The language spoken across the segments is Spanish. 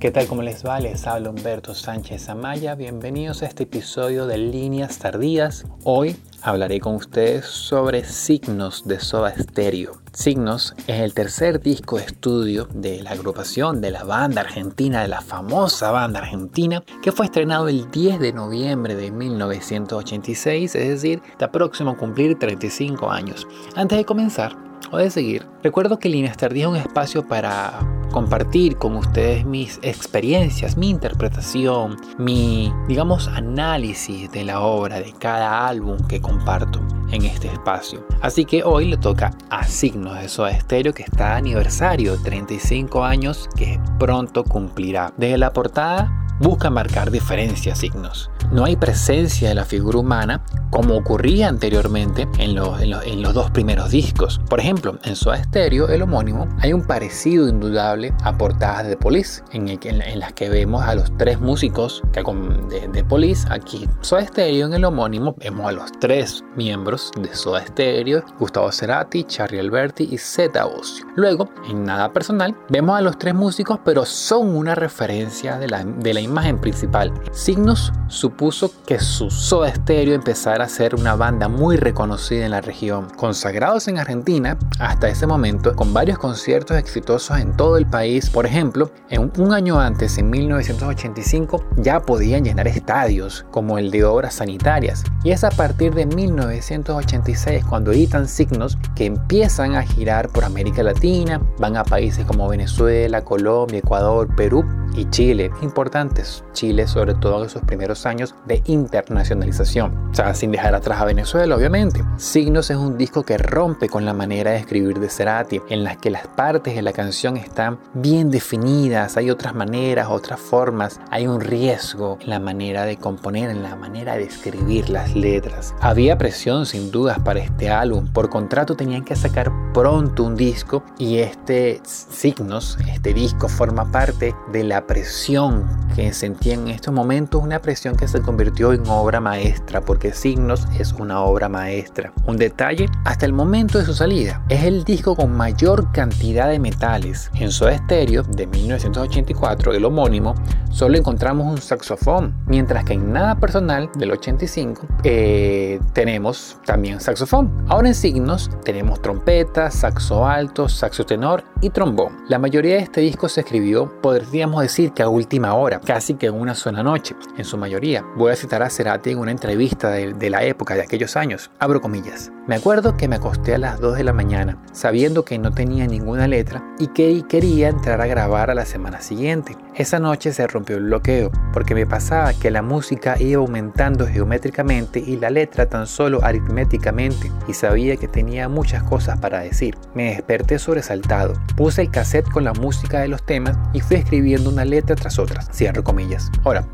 ¿Qué tal? ¿Cómo les va? Les habla Humberto Sánchez Amaya. Bienvenidos a este episodio de Líneas Tardías. Hoy hablaré con ustedes sobre Signos de Soda Stereo. Signos es el tercer disco de estudio de la agrupación de la banda argentina, de la famosa banda argentina, que fue estrenado el 10 de noviembre de 1986, es decir, está próximo a cumplir 35 años. Antes de comenzar, o de seguir, recuerdo que Líneas es un espacio para compartir con ustedes mis experiencias, mi interpretación, mi, digamos, análisis de la obra, de cada álbum que comparto en este espacio. Así que hoy le toca a Signos de Soda Stereo que está aniversario, 35 años que pronto cumplirá. Desde la portada busca marcar diferencias signos. No hay presencia de la figura humana como ocurría anteriormente en los, en los, dos primeros discos. Por ejemplo, en Soda Stereo, el homónimo, hay un parecido indudable a portadas de Police, en, en, las que vemos a los tres músicos que, de, de Police. Aquí, Soda Stereo, en el homónimo, vemos a los tres miembros de Soda Stereo, Gustavo Cerati, Charlie Alberti y Zeta Ocio. Luego, en Nada Personal, vemos a los tres músicos, pero son una referencia de la, de la imagen principal. Signos supuso que su Soda Stereo empezara a ser una banda muy reconocida en la región, consagrados en Argentina hasta ese momento con varios conciertos exitosos en todo el país. Por ejemplo, en un año antes, en 1985, ya podían llenar estadios como el de obras sanitarias. Y es a partir de 1986 cuando editan signos que empiezan a girar por América Latina, van a países como Venezuela, Colombia, Ecuador, Perú y Chile, importantes. Chile sobre todo en sus primeros años de internacionalización, o sea, sin dejar atrás a Venezuela obviamente. Signos es un disco que rompe con la manera de escribir de Cerati, en las que las partes de la canción están bien definidas, hay otras maneras, otras formas, hay un riesgo en la manera de componer, en la manera de escribir las letras. Había presión sin dudas para este álbum, por contrato tenían que sacar pronto un disco y este Signos, este disco forma parte de la presión que sentía en estos momentos, una presión que se convirtió en obra maestra, porque Signos es una obra maestra. Un detalle, hasta el momento de su salida, es el disco con mayor cantidad de metales. En Soda Stereo de 1984, el homónimo, solo encontramos un saxofón, mientras que en Nada Personal del 85 eh, tenemos también saxofón. Ahora en Signos tenemos trompeta, saxo alto, saxo tenor y trombón. La mayoría de este disco se escribió, podríamos decir, que a última hora, casi que en una sola noche, en su mayoría. Voy a citar a Cerati en una entrevista de, la época de aquellos años. Abro comillas. Me acuerdo que me acosté a las 2 de la mañana, sabiendo que no tenía ninguna letra y que quería entrar a grabar a la semana siguiente. Esa noche se rompió el bloqueo, porque me pasaba que la música iba aumentando geométricamente y la letra tan solo aritméticamente, y sabía que tenía muchas cosas para decir. Me desperté sobresaltado, puse el cassette con la música de los temas y fui escribiendo una letra tras otra, cierro comillas. Ahora,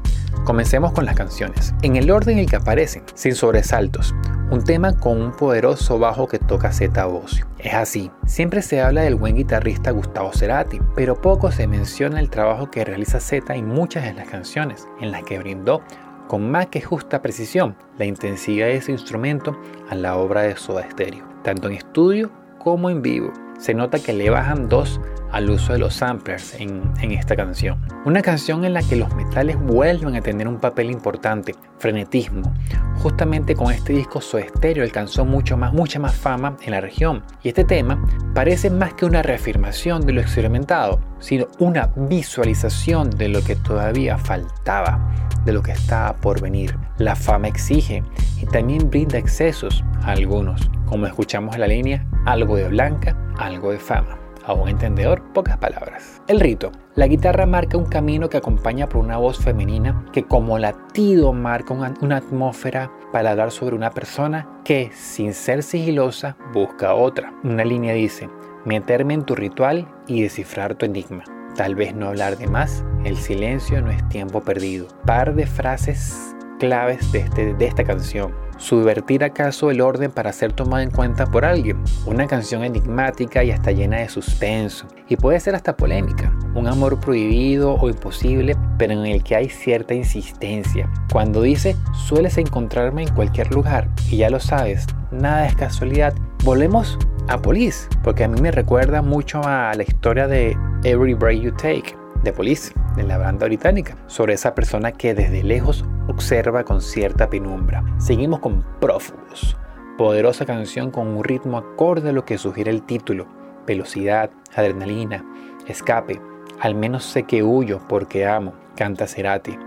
comencemos con las canciones, en el orden en que aparecen, sin sobresaltos. Un tema con un poderoso bajo que toca Zeta Bocio. Es así, siempre se habla del buen guitarrista Gustavo Cerati, pero poco se menciona el trabajo que realiza Zeta en muchas de las canciones, en las que brindó con más que justa precisión la intensidad de ese instrumento a la obra de Soda Stereo, tanto en estudio como en vivo. Se nota que le bajan dos al uso de los samplers en, esta canción. Una canción en la que los metales vuelven a tener un papel importante, frenetismo. Justamente con este disco Soda Stereo alcanzó mucho más, mucha más fama en la región. Y este tema parece más que una reafirmación de lo experimentado, sino una visualización de lo que todavía faltaba, de lo que estaba por venir. La fama exige y también brinda excesos a algunos, como escuchamos en la línea, algo de blanca, algo de fama. A un entendedor, pocas palabras. El rito. La guitarra marca un camino que acompaña por una voz femenina que como latido marca una, atmósfera para hablar sobre una persona que, sin ser sigilosa, busca otra. Una línea dice, meterme en tu ritual y descifrar tu enigma. Tal vez no hablar de más, el silencio no es tiempo perdido. Par de frases claves de, este, de esta canción subvertir acaso el orden para ser tomado en cuenta por alguien. Una canción enigmática y hasta llena de suspenso. Y puede ser hasta polémica. Un amor prohibido o imposible, pero en el que hay cierta insistencia. Cuando dice, sueles encontrarme en cualquier lugar. Y ya lo sabes, nada es casualidad. Volvemos a Police, porque a mí me recuerda mucho a la historia de Every Break You Take de Police, de la banda británica, sobre esa persona que desde lejos observa con cierta penumbra. Seguimos con Prófugos, poderosa canción con un ritmo acorde a lo que sugiere el título, velocidad, adrenalina, escape, al menos sé que huyo porque amo, canta Cerati.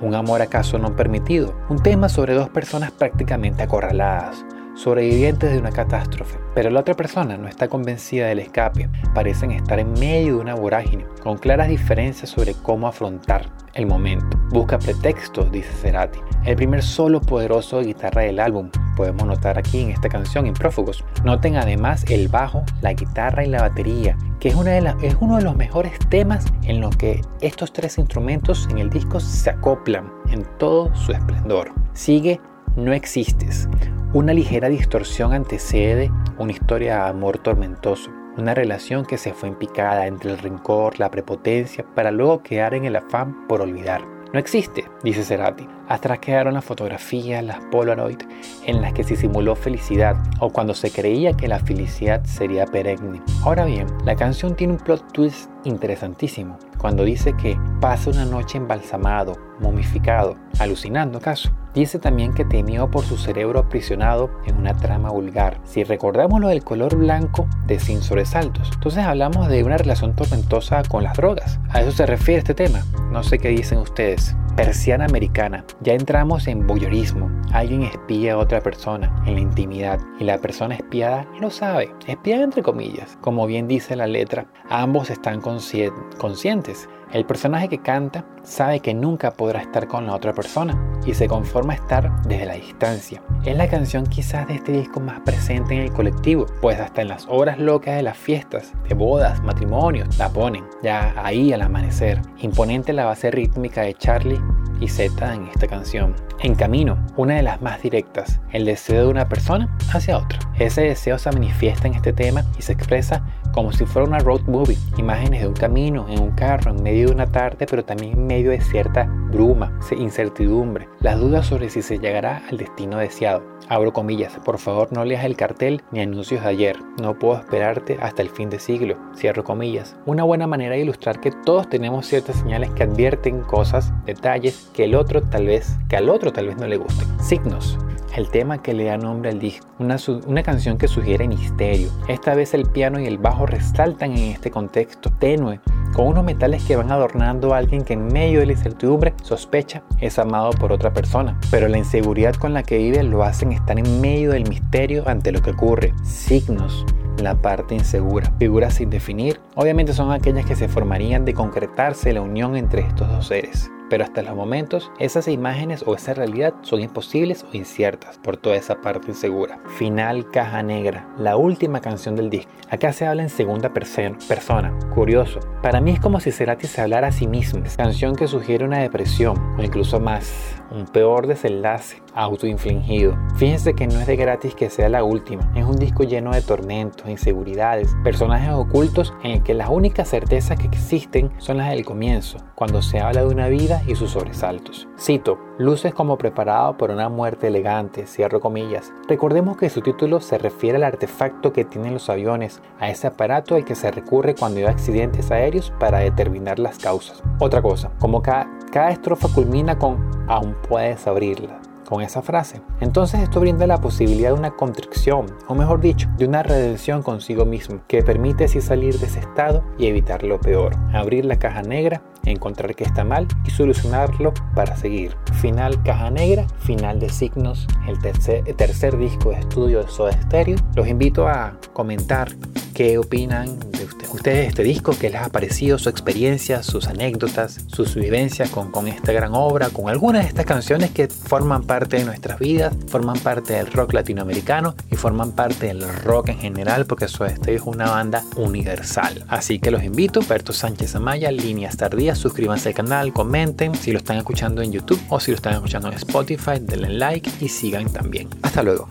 Un amor acaso no permitido, un tema sobre dos personas prácticamente acorraladas, sobrevivientes de una catástrofe, pero la otra persona no está convencida del escape, parecen estar en medio de una vorágine, con claras diferencias sobre cómo afrontar el momento. Busca pretextos, dice Cerati. El primer solo poderoso de guitarra del álbum, podemos notar aquí en esta canción, en Prófugos. Noten además el bajo, la guitarra y la batería, que es, es uno de los mejores temas en los que estos tres instrumentos en el disco se acoplan en todo su esplendor. Sigue No existes. Una ligera distorsión antecede una historia de amor tormentoso, una relación que se fue en picada entre el rencor, la prepotencia, para luego quedar en el afán por olvidar. No existe, dice Cerati. Atrás quedaron las fotografías, las Polaroid, en las que se simuló felicidad o cuando se creía que la felicidad sería perenne. Ahora bien, la canción tiene un plot twist interesantísimo cuando dice que pasa una noche embalsamado, momificado, alucinando acaso. Dice también que temió por su cerebro aprisionado en una trama vulgar. Si recordamos lo del color blanco de Sin Sobresaltos, entonces hablamos de una relación tormentosa con las drogas. A eso se refiere este tema. No sé qué dicen ustedes. Persiana americana. Ya entramos en voyeurismo. Alguien espía a otra persona en la intimidad y la persona espiada no sabe. Espiada entre comillas. Como bien dice la letra, ambos están conscientes el personaje que canta sabe que nunca podrá estar con la otra persona y se conforma a estar desde la distancia. Es la canción quizás de este disco más presente en el colectivo, pues hasta en las horas locas de las fiestas, de bodas, matrimonios, la ponen, ya ahí al amanecer. Imponente la base rítmica de Charlie y Z en esta canción. En camino, una de las más directas, el deseo de una persona hacia otra. Ese deseo se manifiesta en este tema y se expresa como si fuera una road movie, imágenes de un camino, en un carro, en medio de una tarde, pero también en medio de cierta bruma, incertidumbre, las dudas sobre si se llegará al destino deseado. Abro comillas, por favor no leas el cartel ni anuncios de ayer, no puedo esperarte hasta el fin de siglo. Cierro comillas. Una buena manera de ilustrar que todos tenemos ciertas señales que advierten cosas, detalles que el otro tal vez, que al otro tal vez no le gusten. Signos el tema que le da nombre al disco, una, una, canción que sugiere misterio. Esta vez el piano y el bajo resaltan en este contexto tenue, con unos metales que van adornando a alguien que en medio de la incertidumbre sospecha es amado por otra persona, pero la inseguridad con la que vive lo hacen estar en medio del misterio ante lo que ocurre. Signos la parte insegura. Figuras sin definir, obviamente son aquellas que se formarían de concretarse la unión entre estos dos seres pero hasta los momentos esas imágenes o esa realidad son imposibles o inciertas por toda esa parte insegura. Final Caja Negra, la última canción del disco. Acá se habla en segunda persona, curioso. Para mí es como si Cerati se hablara a sí mismo, canción que sugiere una depresión o incluso más, un peor desenlace autoinfligido. Fíjense que no es de gratis que sea la última, es un disco lleno de tormentos, inseguridades, personajes ocultos en el que las únicas certezas que existen son las del comienzo, cuando se habla de una vida y sus sobresaltos. Cito, luces como preparado por una muerte elegante, cierro comillas. Recordemos que su título se refiere al artefacto que tienen los aviones, a ese aparato al que se recurre cuando hay accidentes aéreos para determinar las causas. Otra cosa, como cada, cada estrofa culmina con aún puedes abrirla con esa frase. Entonces esto brinda la posibilidad de una contrición, o mejor dicho, de una redención consigo mismo, que permite así salir de ese estado y evitar lo peor. Abrir la caja negra, encontrar que está mal y solucionarlo para seguir. Final caja negra, final de signos, el tercer, tercer disco de estudio de Soda Stereo. Los invito a comentar qué opinan ustedes de este disco, qué les ha parecido, su experiencia, sus anécdotas, sus vivencias con, con esta gran obra, con algunas de estas canciones que forman parte de nuestras vidas, forman parte del rock latinoamericano y forman parte del rock en general, porque Soda Stereo es una banda universal. Así que los invito, Berto Sánchez Amaya, Líneas Tardías, suscríbanse al canal, comenten si lo están escuchando en YouTube o si lo están escuchando en Spotify, denle like y sigan también. Hasta luego.